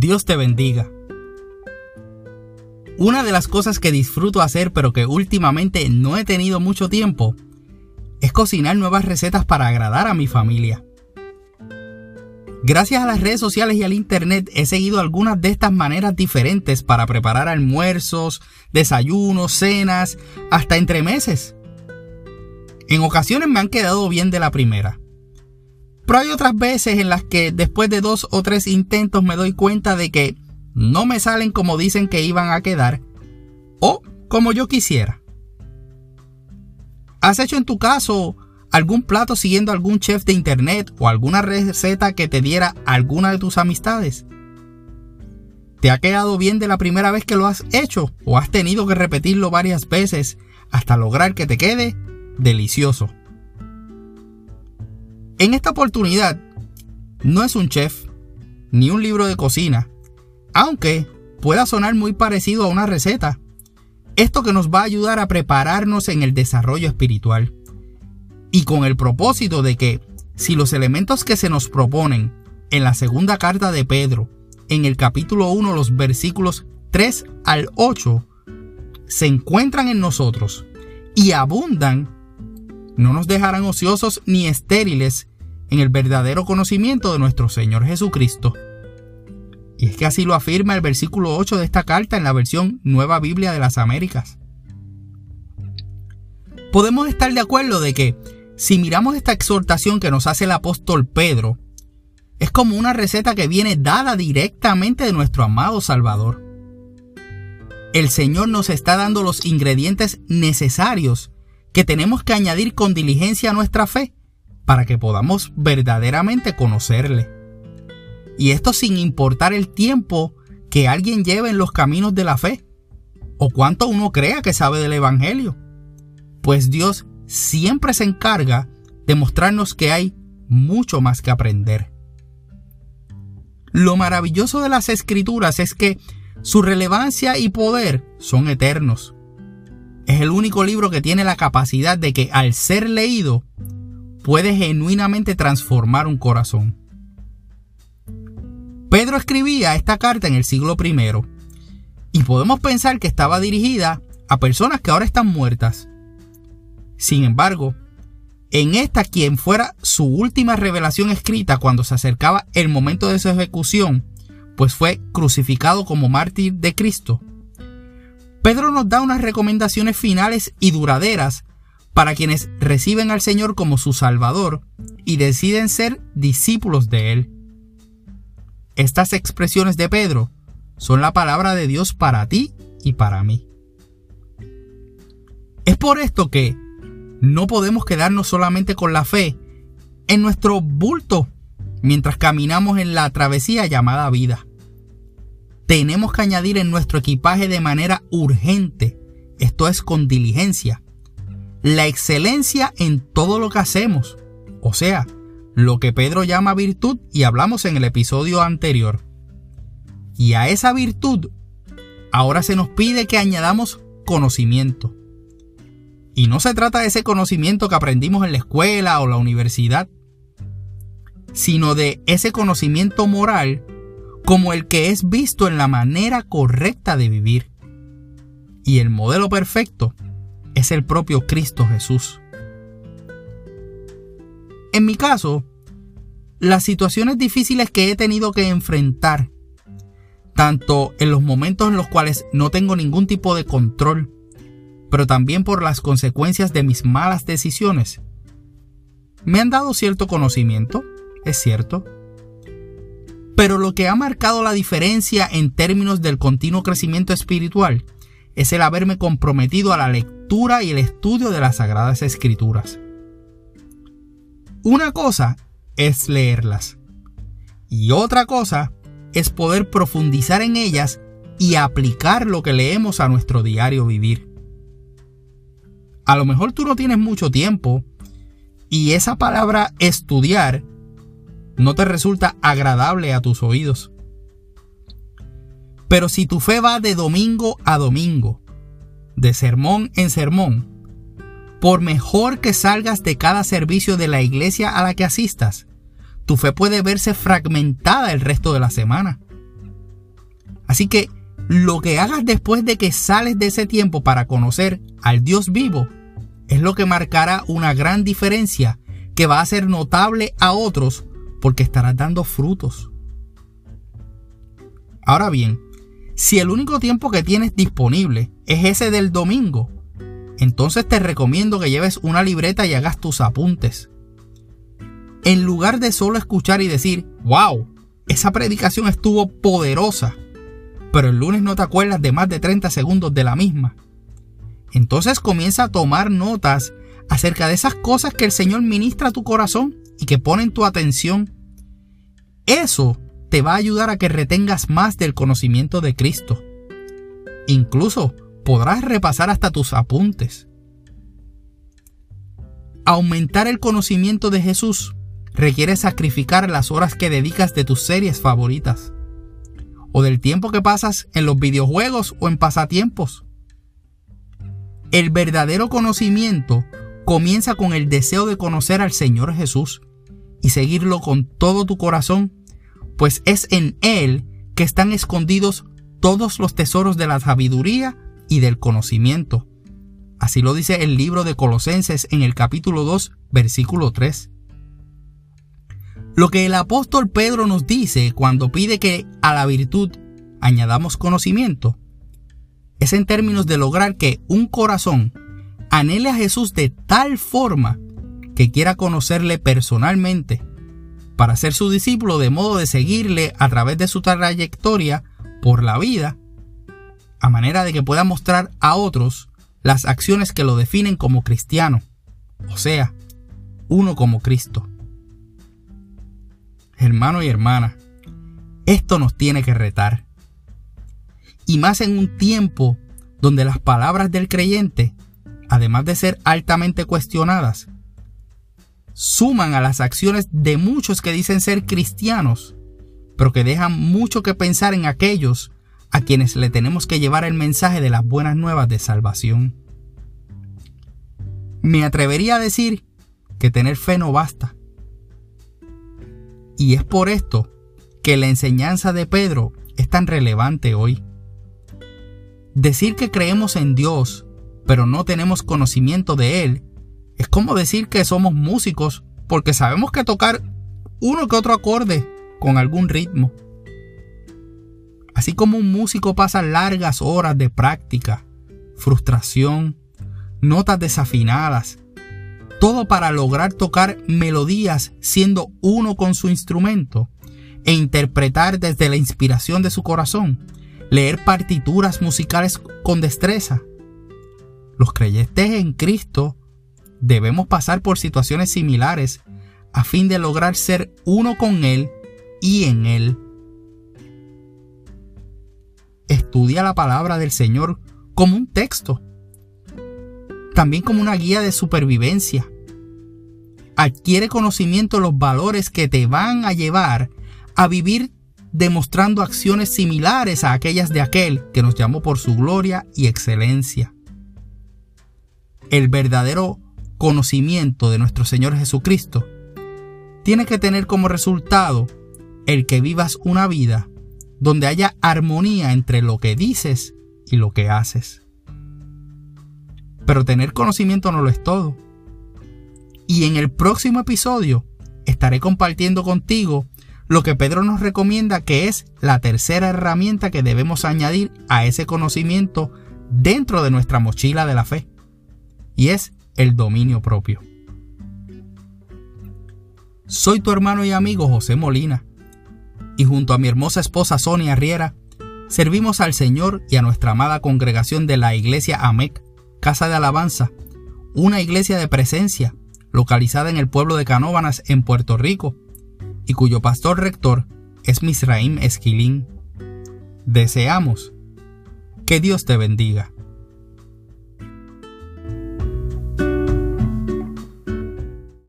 Dios te bendiga. Una de las cosas que disfruto hacer pero que últimamente no he tenido mucho tiempo es cocinar nuevas recetas para agradar a mi familia. Gracias a las redes sociales y al internet he seguido algunas de estas maneras diferentes para preparar almuerzos, desayunos, cenas, hasta entremeses. En ocasiones me han quedado bien de la primera, pero hay otras veces en las que después de dos o tres intentos me doy cuenta de que no me salen como dicen que iban a quedar o como yo quisiera. ¿Has hecho en tu caso algún plato siguiendo algún chef de internet o alguna receta que te diera alguna de tus amistades? ¿Te ha quedado bien de la primera vez que lo has hecho o has tenido que repetirlo varias veces hasta lograr que te quede delicioso? En esta oportunidad, no es un chef ni un libro de cocina, aunque pueda sonar muy parecido a una receta. Esto que nos va a ayudar a prepararnos en el desarrollo espiritual. Y con el propósito de que, si los elementos que se nos proponen en la segunda carta de Pedro, en el capítulo 1, los versículos 3 al 8, se encuentran en nosotros y abundan, no nos dejarán ociosos ni estériles en el verdadero conocimiento de nuestro Señor Jesucristo. Y es que así lo afirma el versículo 8 de esta carta en la versión Nueva Biblia de las Américas. Podemos estar de acuerdo de que si miramos esta exhortación que nos hace el apóstol Pedro, es como una receta que viene dada directamente de nuestro amado Salvador. El Señor nos está dando los ingredientes necesarios que tenemos que añadir con diligencia nuestra fe para que podamos verdaderamente conocerle. Y esto sin importar el tiempo que alguien lleve en los caminos de la fe, o cuánto uno crea que sabe del Evangelio. Pues Dios siempre se encarga de mostrarnos que hay mucho más que aprender. Lo maravilloso de las escrituras es que su relevancia y poder son eternos. Es el único libro que tiene la capacidad de que al ser leído puede genuinamente transformar un corazón. Pedro escribía esta carta en el siglo I y podemos pensar que estaba dirigida a personas que ahora están muertas. Sin embargo, en esta quien fuera su última revelación escrita cuando se acercaba el momento de su ejecución, pues fue crucificado como mártir de Cristo, Pedro nos da unas recomendaciones finales y duraderas para quienes reciben al Señor como su Salvador y deciden ser discípulos de Él. Estas expresiones de Pedro son la palabra de Dios para ti y para mí. Es por esto que no podemos quedarnos solamente con la fe en nuestro bulto mientras caminamos en la travesía llamada vida. Tenemos que añadir en nuestro equipaje de manera urgente, esto es con diligencia, la excelencia en todo lo que hacemos, o sea, lo que Pedro llama virtud y hablamos en el episodio anterior. Y a esa virtud ahora se nos pide que añadamos conocimiento. Y no se trata de ese conocimiento que aprendimos en la escuela o la universidad, sino de ese conocimiento moral como el que es visto en la manera correcta de vivir. Y el modelo perfecto es el propio Cristo Jesús. En mi caso, las situaciones difíciles que he tenido que enfrentar, tanto en los momentos en los cuales no tengo ningún tipo de control, pero también por las consecuencias de mis malas decisiones, me han dado cierto conocimiento, es cierto, pero lo que ha marcado la diferencia en términos del continuo crecimiento espiritual es el haberme comprometido a la lectura y el estudio de las Sagradas Escrituras. Una cosa es leerlas y otra cosa es poder profundizar en ellas y aplicar lo que leemos a nuestro diario vivir. A lo mejor tú no tienes mucho tiempo y esa palabra estudiar no te resulta agradable a tus oídos. Pero si tu fe va de domingo a domingo, de sermón en sermón, por mejor que salgas de cada servicio de la iglesia a la que asistas, tu fe puede verse fragmentada el resto de la semana. Así que lo que hagas después de que sales de ese tiempo para conocer al Dios vivo es lo que marcará una gran diferencia que va a ser notable a otros porque estarás dando frutos. Ahora bien, si el único tiempo que tienes disponible es ese del domingo, entonces te recomiendo que lleves una libreta y hagas tus apuntes. En lugar de solo escuchar y decir, wow, esa predicación estuvo poderosa, pero el lunes no te acuerdas de más de 30 segundos de la misma. Entonces comienza a tomar notas acerca de esas cosas que el Señor ministra a tu corazón y que ponen tu atención. Eso te va a ayudar a que retengas más del conocimiento de Cristo. Incluso podrás repasar hasta tus apuntes. Aumentar el conocimiento de Jesús requiere sacrificar las horas que dedicas de tus series favoritas, o del tiempo que pasas en los videojuegos o en pasatiempos. El verdadero conocimiento comienza con el deseo de conocer al Señor Jesús y seguirlo con todo tu corazón, pues es en Él que están escondidos todos los tesoros de la sabiduría y del conocimiento. Así lo dice el libro de Colosenses en el capítulo 2, versículo 3. Lo que el apóstol Pedro nos dice cuando pide que a la virtud añadamos conocimiento, es en términos de lograr que un corazón anhele a Jesús de tal forma que quiera conocerle personalmente para ser su discípulo de modo de seguirle a través de su trayectoria por la vida a manera de que pueda mostrar a otros las acciones que lo definen como cristiano, o sea, uno como Cristo. Hermano y hermana, esto nos tiene que retar. Y más en un tiempo donde las palabras del creyente, además de ser altamente cuestionadas, suman a las acciones de muchos que dicen ser cristianos, pero que dejan mucho que pensar en aquellos a quienes le tenemos que llevar el mensaje de las buenas nuevas de salvación. Me atrevería a decir que tener fe no basta. Y es por esto que la enseñanza de Pedro es tan relevante hoy. Decir que creemos en Dios, pero no tenemos conocimiento de Él, es como decir que somos músicos porque sabemos que tocar uno que otro acorde con algún ritmo. Así como un músico pasa largas horas de práctica, frustración, notas desafinadas, todo para lograr tocar melodías siendo uno con su instrumento e interpretar desde la inspiración de su corazón, leer partituras musicales con destreza. Los creyentes en Cristo debemos pasar por situaciones similares a fin de lograr ser uno con Él y en Él estudia la palabra del Señor como un texto, también como una guía de supervivencia. Adquiere conocimiento de los valores que te van a llevar a vivir demostrando acciones similares a aquellas de aquel que nos llamó por su gloria y excelencia. El verdadero conocimiento de nuestro Señor Jesucristo tiene que tener como resultado el que vivas una vida donde haya armonía entre lo que dices y lo que haces. Pero tener conocimiento no lo es todo. Y en el próximo episodio estaré compartiendo contigo lo que Pedro nos recomienda que es la tercera herramienta que debemos añadir a ese conocimiento dentro de nuestra mochila de la fe. Y es el dominio propio. Soy tu hermano y amigo José Molina y junto a mi hermosa esposa Sonia Riera, servimos al Señor y a nuestra amada congregación de la Iglesia AMEC, Casa de Alabanza, una iglesia de presencia localizada en el pueblo de Canóbanas en Puerto Rico y cuyo pastor rector es Misraim Esquilín. Deseamos que Dios te bendiga.